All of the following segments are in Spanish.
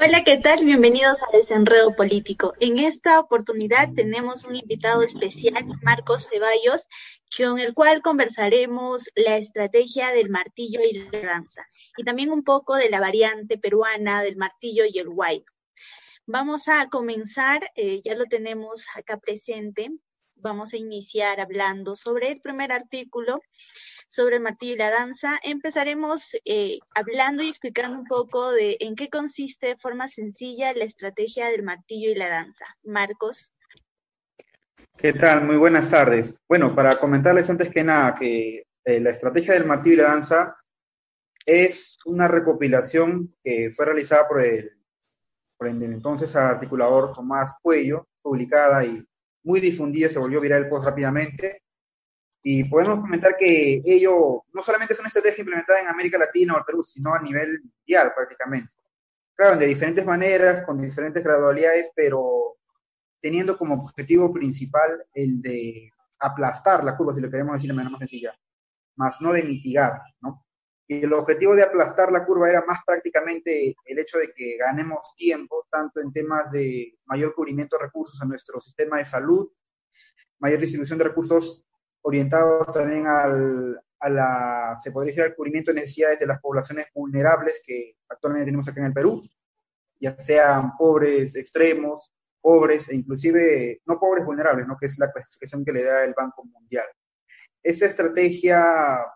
Hola, ¿qué tal? Bienvenidos a Desenredo Político. En esta oportunidad tenemos un invitado especial, Marcos Ceballos, con el cual conversaremos la estrategia del martillo y la danza, y también un poco de la variante peruana del martillo y el guay. Vamos a comenzar, eh, ya lo tenemos acá presente, vamos a iniciar hablando sobre el primer artículo sobre el martillo y la danza. Empezaremos eh, hablando y explicando un poco de en qué consiste de forma sencilla la estrategia del martillo y la danza. Marcos. ¿Qué tal? Muy buenas tardes. Bueno, para comentarles antes que nada que eh, la estrategia del martillo y la danza es una recopilación que fue realizada por el, entonces articulador Tomás Cuello, publicada y muy difundida, se volvió viral post rápidamente, y podemos comentar que ello no solamente es una estrategia implementada en América Latina o el Perú, sino a nivel mundial prácticamente. Claro, de diferentes maneras, con diferentes gradualidades, pero teniendo como objetivo principal el de aplastar la curva, si lo queremos decir de manera más sencilla, más no de mitigar, ¿no? Y el objetivo de aplastar la curva era más prácticamente el hecho de que ganemos tiempo, tanto en temas de mayor cubrimiento de recursos a nuestro sistema de salud, mayor distribución de recursos orientados también al, a la, se podría decir, al cubrimiento de necesidades de las poblaciones vulnerables que actualmente tenemos acá en el Perú, ya sean pobres extremos, pobres e inclusive no pobres vulnerables, ¿no? que es la cuestión que le da el Banco Mundial. Esta estrategia,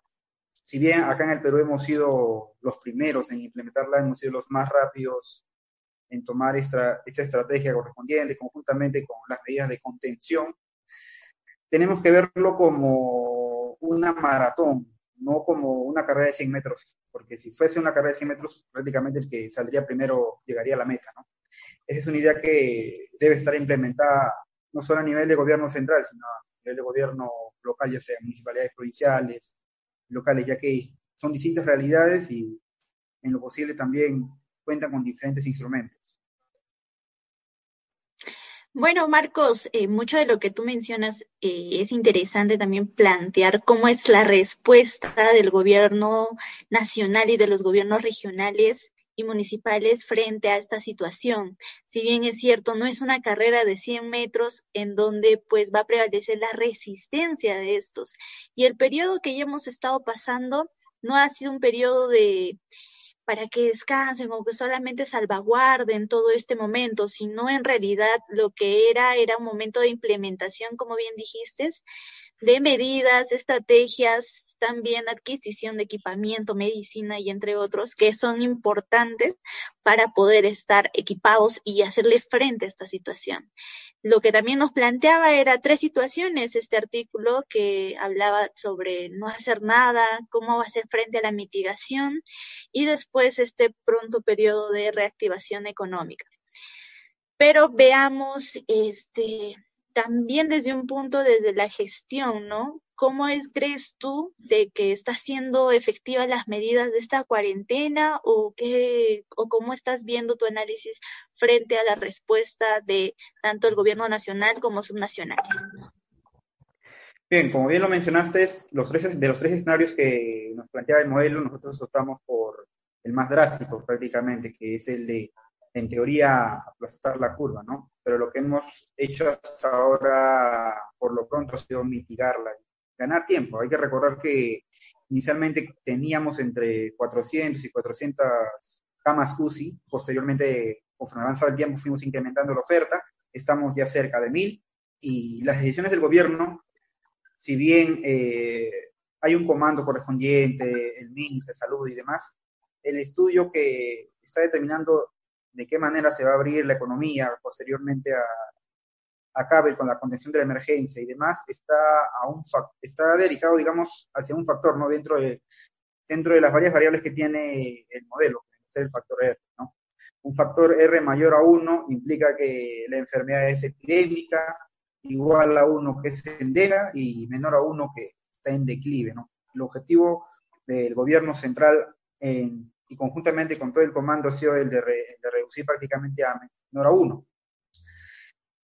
si bien acá en el Perú hemos sido los primeros en implementarla, hemos sido los más rápidos en tomar esta, esta estrategia correspondiente conjuntamente con las medidas de contención tenemos que verlo como una maratón, no como una carrera de 100 metros, porque si fuese una carrera de 100 metros, prácticamente el que saldría primero llegaría a la meta, ¿no? Esa es una idea que debe estar implementada no solo a nivel de gobierno central, sino a nivel de gobierno local, ya sea municipalidades provinciales, locales, ya que son distintas realidades y en lo posible también cuentan con diferentes instrumentos. Bueno, Marcos, eh, mucho de lo que tú mencionas eh, es interesante también plantear cómo es la respuesta del gobierno nacional y de los gobiernos regionales y municipales frente a esta situación. Si bien es cierto, no es una carrera de 100 metros en donde pues va a prevalecer la resistencia de estos. Y el periodo que ya hemos estado pasando no ha sido un periodo de para que descansen o que solamente salvaguarden todo este momento, sino en realidad lo que era era un momento de implementación, como bien dijiste, de medidas, estrategias, también adquisición de equipamiento, medicina y entre otros, que son importantes para poder estar equipados y hacerle frente a esta situación. Lo que también nos planteaba era tres situaciones, este artículo que hablaba sobre no hacer nada, cómo hacer frente a la mitigación y después este pronto periodo de reactivación económica. Pero veamos este, también desde un punto desde la gestión, ¿no? ¿Cómo es, crees tú de que está siendo efectivas las medidas de esta cuarentena o qué o cómo estás viendo tu análisis frente a la respuesta de tanto el gobierno nacional como subnacionales? Bien, como bien lo mencionaste, los tres, de los tres escenarios que nos planteaba el modelo, nosotros optamos por el más drástico prácticamente, que es el de en teoría, aplastar la curva, ¿no? Pero lo que hemos hecho hasta ahora, por lo pronto, ha sido mitigarla, ganar tiempo. Hay que recordar que inicialmente teníamos entre 400 y 400 camas UCI, posteriormente, conforme avanzaba el tiempo, fuimos incrementando la oferta, estamos ya cerca de 1000, y las decisiones del gobierno, si bien eh, hay un comando correspondiente, el MINS de salud y demás, el estudio que está determinando de qué manera se va a abrir la economía posteriormente a, acabe con la contención de la emergencia y demás, está, a un, está dedicado, digamos, hacia un factor, ¿no? Dentro de, dentro de las varias variables que tiene el modelo, que es el factor R, ¿no? Un factor R mayor a 1 implica que la enfermedad es epidémica, igual a 1 que es endega y menor a 1 que está en declive. ¿no? El objetivo del gobierno central y conjuntamente con todo el comando ha sido el de, reducir prácticamente a menor a 1.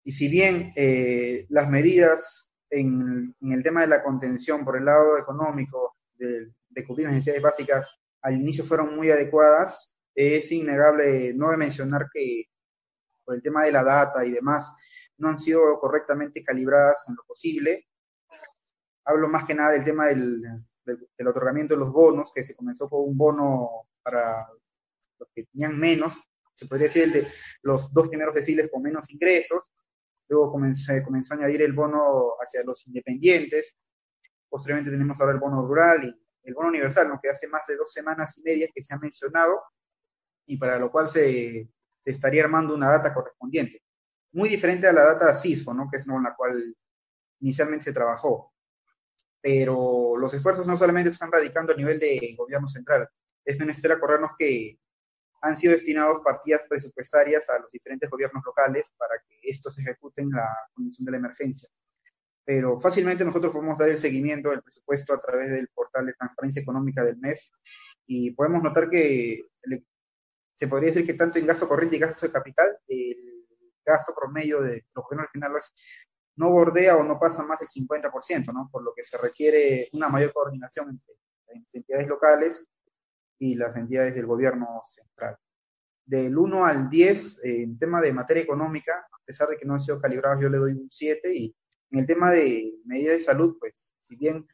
Y si bien eh, las medidas en, el tema de la contención por el lado económico de, de cubrir las necesidades básicas al inicio fueron muy adecuadas, es innegable, no de mencionar que por el tema de la data y demás, no han sido correctamente calibradas en lo posible. Hablo más que nada del tema del, del, otorgamiento de los bonos, que se comenzó con un bono para los que tenían menos, se podría decir el de los dos primeros deciles con menos ingresos, luego comenzó, comenzó a añadir el bono hacia los independientes, posteriormente tenemos ahora el bono rural y el bono universal, ¿no? que hace más de dos semanas y media que se ha mencionado, y para lo cual se, se estaría armando una data correspondiente. Muy diferente a la data CISFO, ¿no? que es con la cual inicialmente se trabajó. Pero los esfuerzos no solamente están radicando a nivel de gobierno central, es menester acordarnos que han sido destinados partidas presupuestarias a los diferentes gobiernos locales para que estos ejecuten la condición de la emergencia. Pero fácilmente nosotros podemos dar el seguimiento del presupuesto a través del portal de transparencia económica del MEF y podemos notar que se podría decir que tanto en gasto corriente y gasto de capital, el gasto promedio de los gobiernos regionales no bordea o no pasa más del 50%, ¿no? Por lo que se requiere una mayor coordinación entre las entidades locales y las entidades del gobierno central. Del 1 al 10, en tema de materia económica, a pesar de que no ha sido calibrado, yo le doy un 7 y en el tema de medidas de salud, pues si bien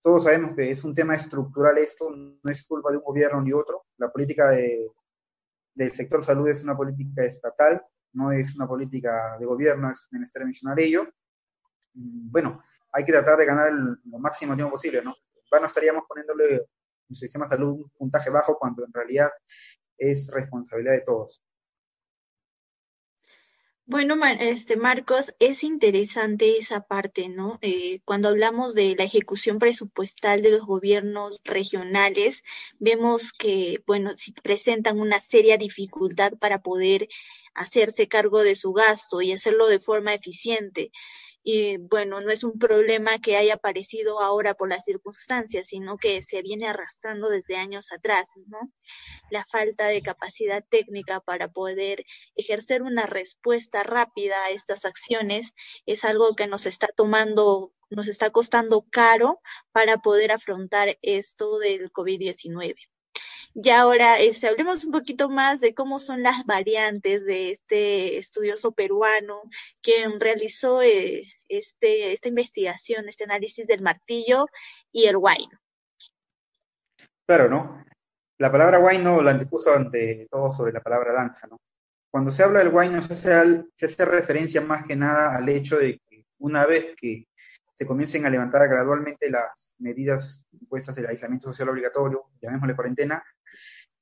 todos sabemos que es un tema estructural esto, no es culpa de un gobierno ni otro, la política de del sector salud es una política estatal, no es una política de gobierno, es menester mencionar ello. Bueno, hay que tratar de ganar lo máximo tiempo posible, ¿no? Bueno, estaríamos poniéndole un sistema de salud un puntaje bajo cuando en realidad es responsabilidad de todos. Bueno, este Marcos, es interesante esa parte, ¿no? Eh, cuando hablamos de la ejecución presupuestal de los gobiernos regionales, vemos que, bueno, si presentan una seria dificultad para poder hacerse cargo de su gasto y hacerlo de forma eficiente y bueno, no es un problema que haya aparecido ahora por las circunstancias, sino que se viene arrastrando desde años atrás, ¿no? La falta de capacidad técnica para poder ejercer una respuesta rápida a estas acciones es algo que nos está tomando, nos está costando caro para poder afrontar esto del COVID-19. Y ahora este, hablemos un poquito más de cómo son las variantes de este estudioso peruano quien realizó eh, este, esta investigación, este análisis del martillo y el guayno. Claro, ¿no? La palabra guayno la antepuso ante todo sobre la palabra danza, ¿no? Cuando se habla del guayno se hace, se hace referencia más que nada al hecho de que una vez que se comiencen a levantar gradualmente las medidas impuestas del aislamiento social obligatorio, llamémosle cuarentena,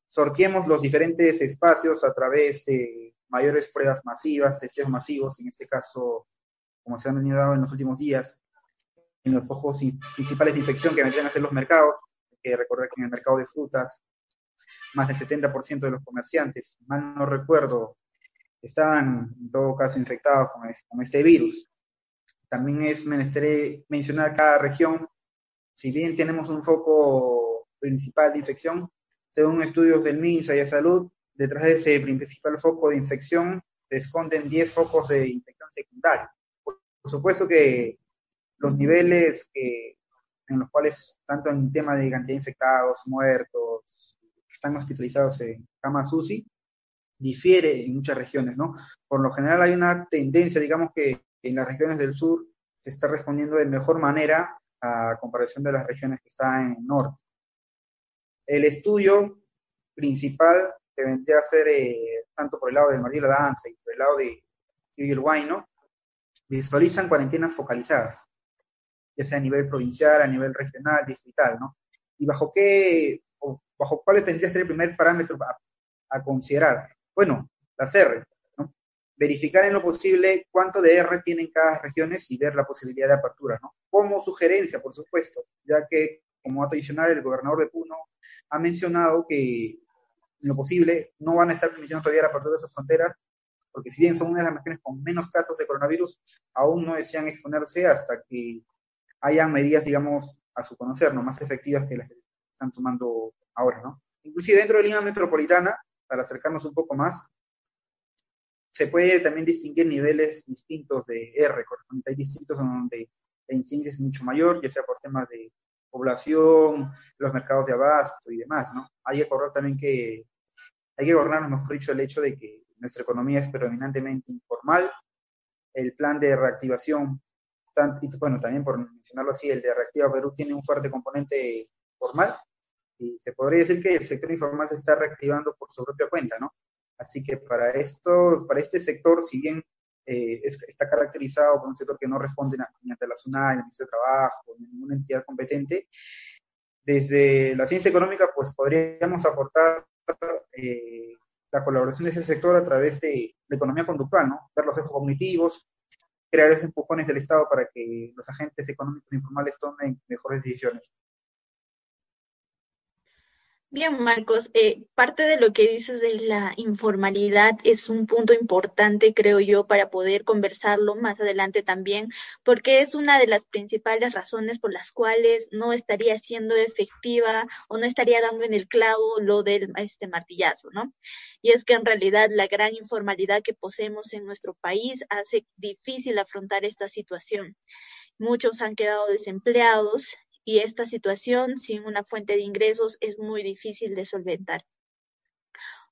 sorteemos los diferentes espacios a través de mayores pruebas masivas, testeos masivos, en este caso, como se han venido en los últimos días, en los focos principales de infección que vendrían a ser los mercados, que recordar que en el mercado de frutas, más del 70% de los comerciantes, mal no recuerdo, estaban en todo caso infectados con este virus. También es menester mencionar cada región, si bien tenemos un foco principal de infección, según estudios del MINSA y de Salud, detrás de ese principal foco de infección se esconden 10 focos de infección secundaria. Por, supuesto que los niveles que, en los cuales, tanto en tema de cantidad de infectados, muertos, que están hospitalizados en camas UCI, difiere en muchas regiones, ¿no? Por lo general hay una tendencia, digamos que en las regiones del sur se está respondiendo de mejor manera a comparación de las regiones que están en el norte. El estudio principal que vendría a ser eh, tanto por el lado de María Danza y por el lado de Civil Guayno, visualizan cuarentenas focalizadas, ya sea a nivel provincial, a nivel regional, distrital, ¿no? ¿Y bajo qué, o bajo cuál tendría que ser el primer parámetro a, a considerar? Bueno, las R, verificar en lo posible cuánto de R tienen cada región y ver la posibilidad de apertura, ¿no? Como sugerencia, por supuesto, ya que como dato adicional el gobernador de Puno ha mencionado que en lo posible, no van a estar permitiendo todavía la apertura de esas fronteras, porque si bien son una de las regiones con menos casos de coronavirus, aún no desean exponerse hasta que hayan medidas, digamos, a su conocer, ¿no? más efectivas que las que están tomando ahora, ¿no? Inclusive dentro de Lima Metropolitana, para acercarnos un poco más, se puede también distinguir niveles distintos de R, hay distritos donde la incidencia es mucho mayor, ya sea por temas de población, los mercados de abasto y demás, ¿no? Hay que acordar también que, hay que gobernar, mejor dicho, el hecho de que nuestra economía es predominantemente informal, el plan de reactivación, y bueno, también por mencionarlo así, el de Reactiva Perú tiene un fuerte componente formal, y se podría decir que el sector informal se está reactivando por su propia cuenta, ¿no? Así que para, estos, para este sector, si bien eh, está caracterizado por un sector que no responde ni ante la SUNAI, ni al Ministerio de Trabajo, ni ninguna entidad competente, desde la ciencia económica, pues podríamos aportar eh, la colaboración de ese sector a través de la economía conductual, ¿no? Ver los ejes cognitivos, crear esos empujones del Estado para que los agentes económicos informales tomen mejores decisiones. Bien, Marcos, eh, parte de lo que dices de la informalidad es un punto importante, creo yo, para poder conversarlo más adelante también, porque es una de las principales razones por las cuales no estaría siendo efectiva o no estaría dando en el clavo lo del este martillazo, ¿no? Y es que en realidad la gran informalidad que poseemos en nuestro país hace difícil afrontar esta situación. Muchos han quedado desempleados y esta situación sin una fuente de ingresos es muy difícil de solventar.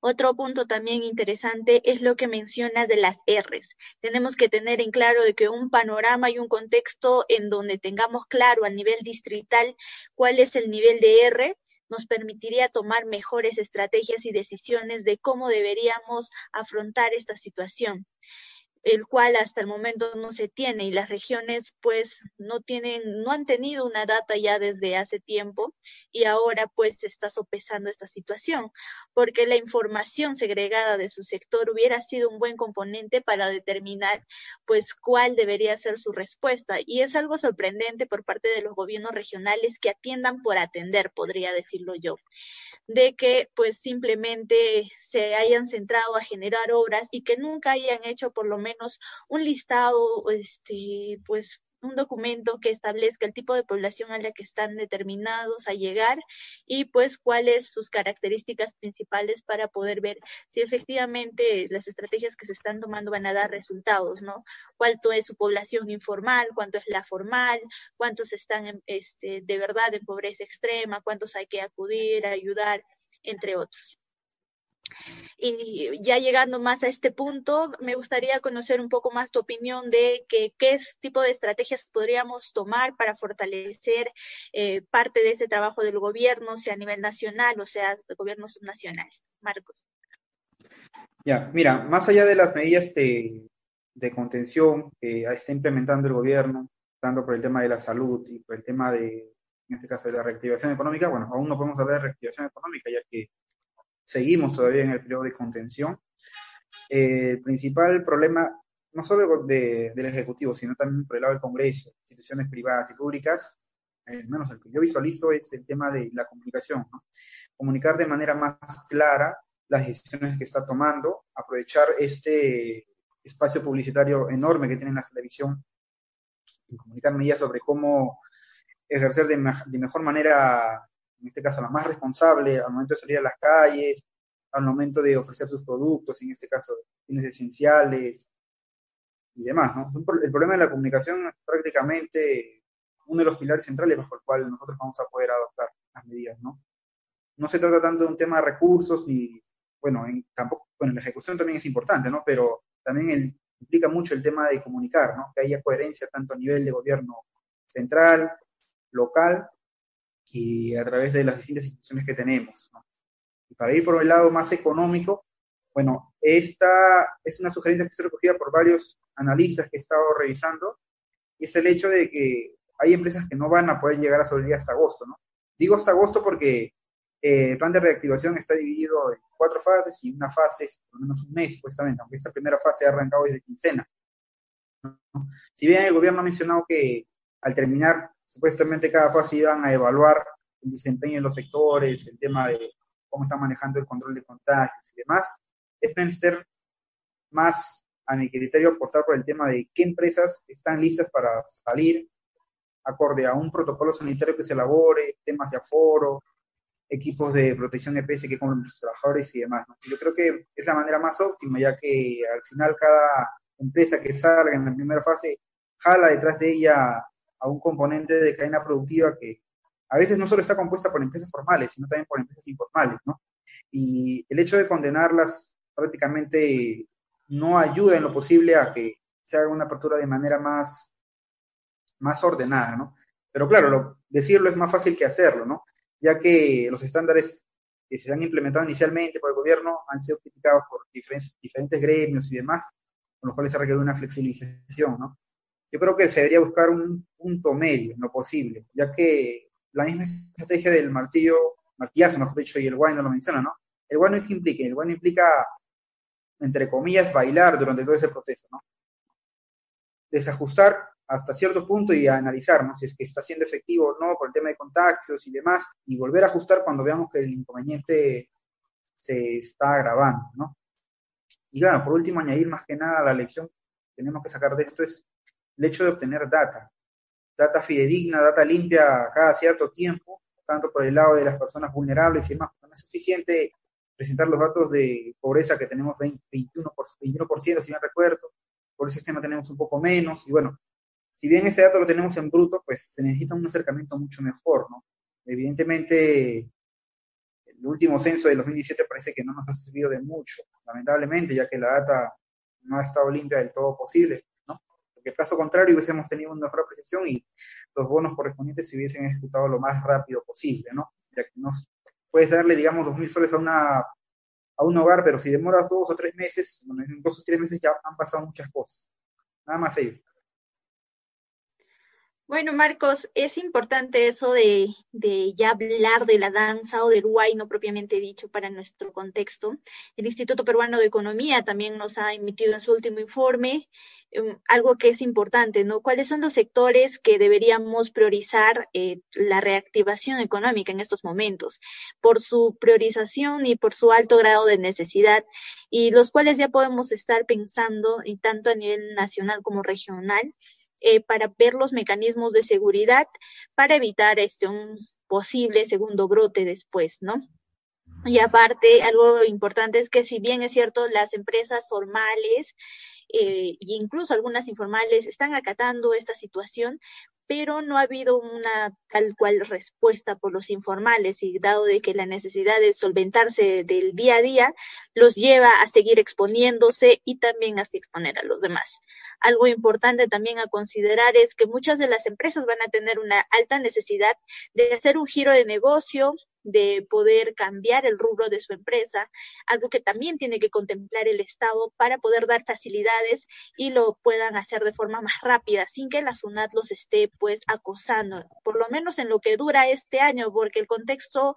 Otro punto también interesante es lo que mencionas de las Rs. Tenemos que tener en claro de que un panorama y un contexto en donde tengamos claro a nivel distrital cuál es el nivel de R nos permitiría tomar mejores estrategias y decisiones de cómo deberíamos afrontar esta situación el cual hasta el momento no se tiene y las regiones pues no tienen, no han tenido una data ya desde hace tiempo y ahora pues se está sopesando esta situación, porque la información segregada de su sector hubiera sido un buen componente para determinar pues cuál debería ser su respuesta. Y es algo sorprendente por parte de los gobiernos regionales que atiendan por atender, podría decirlo yo de que pues simplemente se hayan centrado a generar obras y que nunca hayan hecho por lo menos un listado, este, pues un documento que establezca el tipo de población a la que están determinados a llegar y pues cuáles sus características principales para poder ver si efectivamente las estrategias que se están tomando van a dar resultados, ¿no? Cuánto es su población informal, cuánto es la formal, cuántos están este, de verdad en pobreza extrema, cuántos hay que acudir ayudar, entre otros. Y ya llegando más a este punto, me gustaría conocer un poco más tu opinión de que, qué tipo de estrategias podríamos tomar para fortalecer eh, parte de ese trabajo del gobierno, sea a nivel nacional o sea el gobierno subnacional. Marcos. Ya, mira, más allá de las medidas de, de contención que está implementando el gobierno, tanto por el tema de la salud y por el tema de, en este caso, de la reactivación económica, bueno, aún no podemos hablar de reactivación económica, ya que seguimos todavía en el periodo de contención. Eh, el principal problema, no solo de, del Ejecutivo, sino también por el lado del Congreso, instituciones privadas y públicas, al menos el que yo visualizo es el tema de la comunicación. Comunicar de manera más clara las decisiones que está tomando, aprovechar este espacio publicitario enorme que tiene la televisión y comunicar medidas sobre cómo ejercer de, de mejor manera en este caso la más responsable al momento de salir a las calles, al momento de ofrecer sus productos, en este caso fines esenciales y demás. ¿no? El problema de la comunicación es prácticamente uno de los pilares centrales bajo el cual nosotros vamos a poder adoptar las medidas. No, no se trata tanto de un tema de recursos, ni, bueno, en, tampoco, bueno, la ejecución también es importante, ¿no? pero también implica mucho el tema de comunicar, ¿no? que haya coherencia tanto a nivel de gobierno central, local y a través de las distintas instituciones que tenemos. Y para ir por el lado más económico, bueno, esta es una sugerencia que está recogida por varios analistas que he estado revisando, y es el hecho de que hay empresas que no van a poder llegar a sobrevivir hasta agosto, ¿no? Digo hasta agosto porque eh, el plan de reactivación está dividido en cuatro fases y una fase es por lo menos un mes, supuestamente, aunque esta primera fase ha arrancado desde quincena. Si bien el gobierno ha mencionado que al terminar supuestamente cada fase iban a evaluar el desempeño en los sectores, el tema de cómo están manejando el control de contagios y demás, es menester más, a mi criterio, aportar por el tema de qué empresas están listas para salir acorde a un protocolo sanitario que se elabore, temas de aforo, equipos de protección EPS que compren los trabajadores y demás. Yo creo que es la manera más óptima, ya que al final cada empresa que salga en la primera fase jala detrás de ella a un componente de cadena productiva que a veces no solo está compuesta por empresas formales, sino también por empresas informales, ¿no? Y el hecho de condenarlas prácticamente no ayuda en lo posible a que se haga una apertura de manera más, más ordenada, ¿no? Pero claro, decirlo es más fácil que hacerlo, ¿no? Ya que los estándares que se han implementado inicialmente por el gobierno han sido criticados por diferentes, diferentes gremios y demás, con los cuales se requiere una flexibilización, ¿no? Yo creo que se debería buscar un punto medio en lo posible, ya que la misma estrategia del martillo, martillazo, mejor dicho, y el guay no lo menciona, ¿no? El guay no implica, el guay implica, entre comillas, bailar durante todo ese proceso, ¿no? Desajustar hasta cierto punto y analizar, ¿no? Si es que está siendo efectivo o no por el tema de contagios y demás, y volver a ajustar cuando veamos que el inconveniente se está agravando, ¿no? Y claro, por último, añadir más que nada la lección que tenemos que sacar de esto es el hecho de obtener data, data fidedigna, data limpia cada cierto tiempo, tanto por el lado de las personas vulnerables y demás. No es suficiente presentar los datos de pobreza que tenemos 21%, 21% si no recuerdo, por el sistema tenemos un poco menos, y bueno, si bien ese dato lo tenemos en bruto, pues se necesita un acercamiento mucho mejor, ¿no? Evidentemente, el último censo de 2017 parece que no nos ha servido de mucho, lamentablemente, ya que la data no ha estado limpia del todo posible caso contrario hubiésemos tenido una mejor apreciación y los bonos correspondientes se hubiesen ejecutado lo más rápido posible, ¿no? Ya que no puedes darle, digamos, dos mil soles a una a un hogar, pero si demoras dos o tres meses, bueno, en dos o tres meses ya han pasado muchas cosas. Nada más ello. Bueno, Marcos, es importante eso de, de, ya hablar de la danza o del guay, no propiamente dicho para nuestro contexto. El Instituto Peruano de Economía también nos ha emitido en su último informe algo que es importante, ¿no? ¿Cuáles son los sectores que deberíamos priorizar eh, la reactivación económica en estos momentos? Por su priorización y por su alto grado de necesidad, y los cuales ya podemos estar pensando, y tanto a nivel nacional como regional, eh, para ver los mecanismos de seguridad para evitar este un posible segundo brote después, ¿no? Y aparte, algo importante es que si bien es cierto, las empresas formales eh, e incluso algunas informales están acatando esta situación, pero no ha habido una tal cual respuesta por los informales y dado de que la necesidad de solventarse del día a día los lleva a seguir exponiéndose y también así exponer a los demás. Algo importante también a considerar es que muchas de las empresas van a tener una alta necesidad de hacer un giro de negocio, de poder cambiar el rubro de su empresa, algo que también tiene que contemplar el Estado para poder dar facilidades y lo puedan hacer de forma más rápida, sin que la SUNAT los esté pues acosando, por lo menos en lo que dura este año, porque el contexto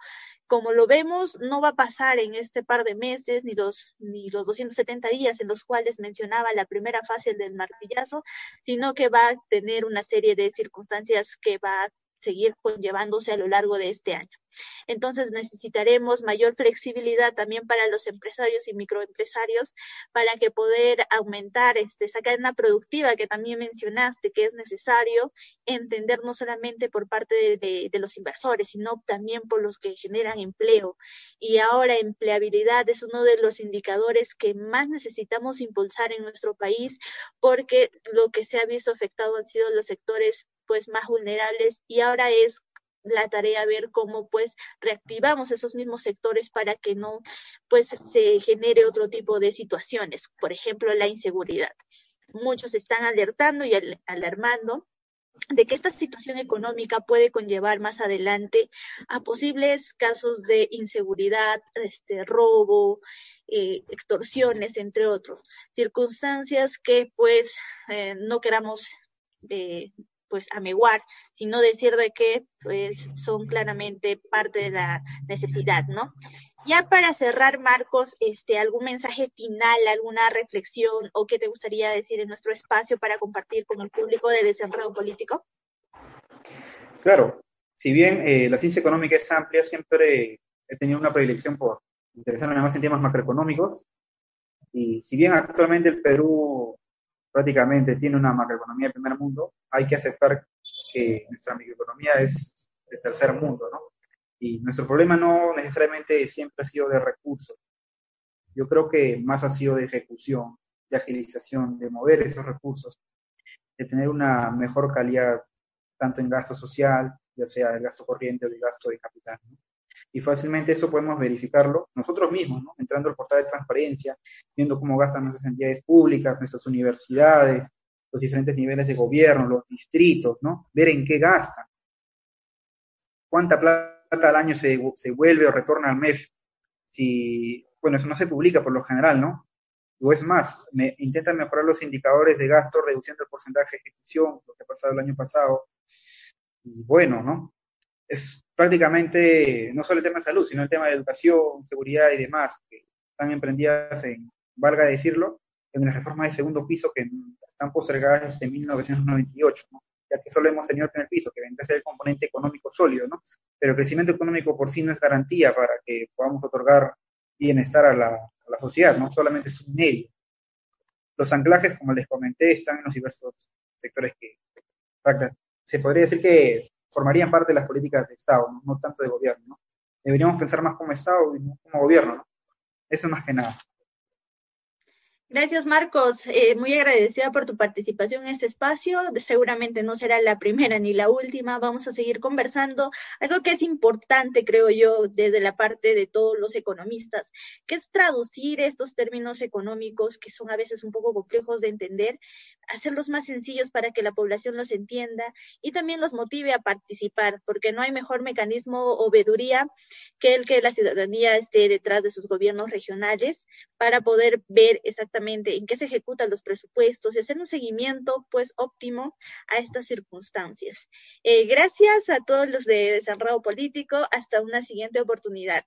como lo vemos, no va a pasar en este par de meses ni los, ni los 270 días en los cuales mencionaba la primera fase del martillazo, sino que va a tener una serie de circunstancias que va a seguir conllevándose a lo largo de este año. Entonces necesitaremos mayor flexibilidad también para los empresarios y microempresarios para que poder aumentar este, esa cadena productiva que también mencionaste que es necesario entender no solamente por parte de, de los inversores, sino también por los que generan empleo. Y ahora empleabilidad es uno de los indicadores que más necesitamos impulsar en nuestro país porque lo que se ha visto afectado han sido los sectores pues más vulnerables y ahora es la tarea ver cómo pues reactivamos esos mismos sectores para que no pues se genere otro tipo de situaciones, por ejemplo la inseguridad. Muchos están alertando y alarmando de que esta situación económica puede conllevar más adelante a posibles casos de inseguridad, este robo, eh, extorsiones, entre otros, circunstancias que pues eh, no queramos eh, pues ameguar, sino decir de que pues son claramente parte de la necesidad, ¿no? Ya para cerrar, Marcos, este, algún mensaje final, alguna reflexión o qué te gustaría decir en nuestro espacio para compartir con el público de desenredo político. Claro, si bien eh, la ciencia económica es amplia, siempre he tenido una predilección por interesarme más en temas macroeconómicos. Y si bien actualmente el Perú prácticamente tiene una macroeconomía de primer mundo, hay que aceptar que nuestra microeconomía es de tercer mundo, ¿no? Y nuestro problema no necesariamente siempre ha sido de recursos. Yo creo que más ha sido de ejecución, de agilización, de mover esos recursos, de tener una mejor calidad, tanto en gasto social, ya sea el gasto corriente o el gasto de capital. ¿no? Y fácilmente eso podemos verificarlo nosotros mismos, ¿no? entrando al portal de transparencia, viendo cómo gastan nuestras entidades públicas, nuestras universidades, los diferentes niveles de gobierno, los distritos, ¿no? ver en qué gastan, cuánta plata al año se, se vuelve o retorna al MEF. Si, bueno, eso no se publica por lo general, ¿no? O es más, me, intentan mejorar los indicadores de gasto reduciendo el porcentaje de ejecución, lo que ha pasado el año pasado. Y bueno, ¿no? Es prácticamente no solo el tema de salud, sino el tema de educación, seguridad y demás, que están emprendidas en, valga decirlo, en las reformas de segundo piso que están postergadas desde 1998, ¿no? ya que solo hemos tenido el primer piso, que vendría a ser el componente económico sólido, ¿no? Pero el crecimiento económico por sí no es garantía para que podamos otorgar bienestar a la, la sociedad, no solamente es un medio. Los anclajes, como les comenté, están en los diversos sectores que se podría decir que formarían parte de las políticas de Estado, no, tanto de gobierno. ¿no? Deberíamos pensar más como Estado y no como gobierno. ¿no? Eso más que nada. Gracias, Marcos. Eh, muy agradecida por tu participación en este espacio. seguramente no será la primera ni la última. Vamos a seguir conversando. Algo que es importante, creo yo, desde la parte de todos los economistas, que es traducir estos términos económicos que son a veces un poco complejos de entender, hacerlos más sencillos para que la población los entienda y también los motive a participar, porque no hay mejor mecanismo o veeduría que el que la ciudadanía esté detrás de sus gobiernos regionales para poder ver exactamente en qué se ejecutan los presupuestos y hacer un seguimiento pues óptimo a estas circunstancias. Eh, gracias a todos los de Desenredo Político. Hasta una siguiente oportunidad.